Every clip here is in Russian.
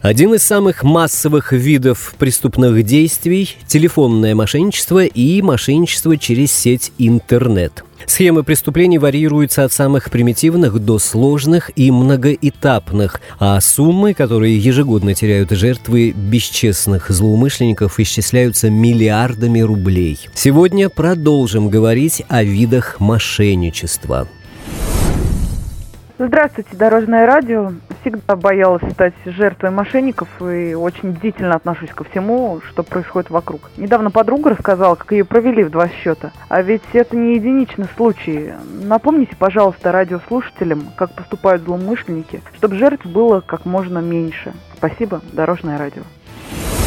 Один из самых массовых видов преступных действий – телефонное мошенничество и мошенничество через сеть интернет. Схемы преступлений варьируются от самых примитивных до сложных и многоэтапных, а суммы, которые ежегодно теряют жертвы бесчестных злоумышленников, исчисляются миллиардами рублей. Сегодня продолжим говорить о видах мошенничества. Здравствуйте, Дорожное радио. Всегда боялась стать жертвой мошенников и очень бдительно отношусь ко всему, что происходит вокруг. Недавно подруга рассказала, как ее провели в два счета. А ведь это не единичный случай. Напомните, пожалуйста, радиослушателям, как поступают злоумышленники, чтобы жертв было как можно меньше. Спасибо, Дорожное радио.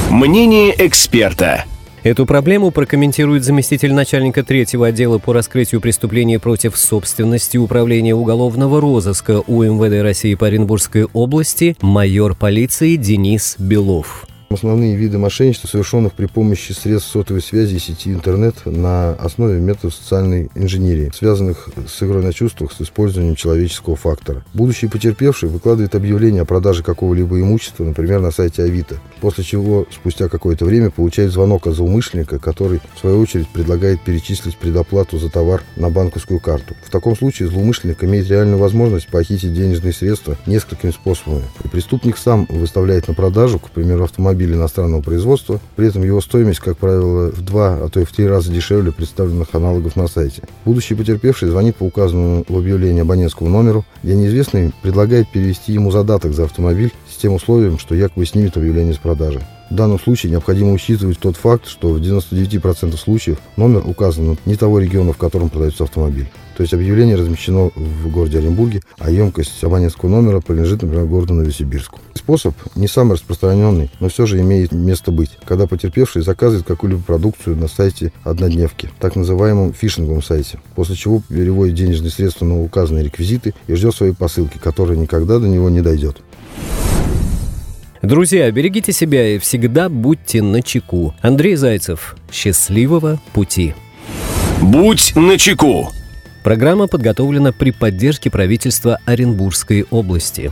Мнение эксперта. Эту проблему прокомментирует заместитель начальника третьего отдела по раскрытию преступлений против собственности Управления уголовного розыска УМВД России по Оренбургской области майор полиции Денис Белов. Основные виды мошенничества, совершенных при помощи средств сотовой связи и сети интернет на основе методов социальной инженерии, связанных с игрой на чувствах с использованием человеческого фактора. Будущий потерпевший выкладывает объявление о продаже какого-либо имущества, например, на сайте Авито, после чего спустя какое-то время получает звонок от злоумышленника, который, в свою очередь, предлагает перечислить предоплату за товар на банковскую карту. В таком случае злоумышленник имеет реальную возможность похитить денежные средства несколькими способами. И преступник сам выставляет на продажу, к примеру, автомобиль автомобиль иностранного производства. При этом его стоимость, как правило, в два, а то и в три раза дешевле представленных аналогов на сайте. Будущий потерпевший звонит по указанному в объявлении абонентскому номеру, где неизвестный предлагает перевести ему задаток за автомобиль с тем условием, что якобы снимет объявление с продажи. В данном случае необходимо учитывать тот факт, что в 99% случаев номер указан не того региона, в котором продается автомобиль. То есть объявление размещено в городе Оренбурге, а емкость абонентского номера принадлежит, например, городу Новосибирску. Способ не самый распространенный, но все же имеет место быть, когда потерпевший заказывает какую-либо продукцию на сайте однодневки, так называемом фишинговом сайте, после чего переводит денежные средства на указанные реквизиты и ждет своей посылки, которая никогда до него не дойдет. Друзья, берегите себя и всегда будьте на чеку. Андрей Зайцев. Счастливого пути. Будь на чеку. Программа подготовлена при поддержке правительства Оренбургской области.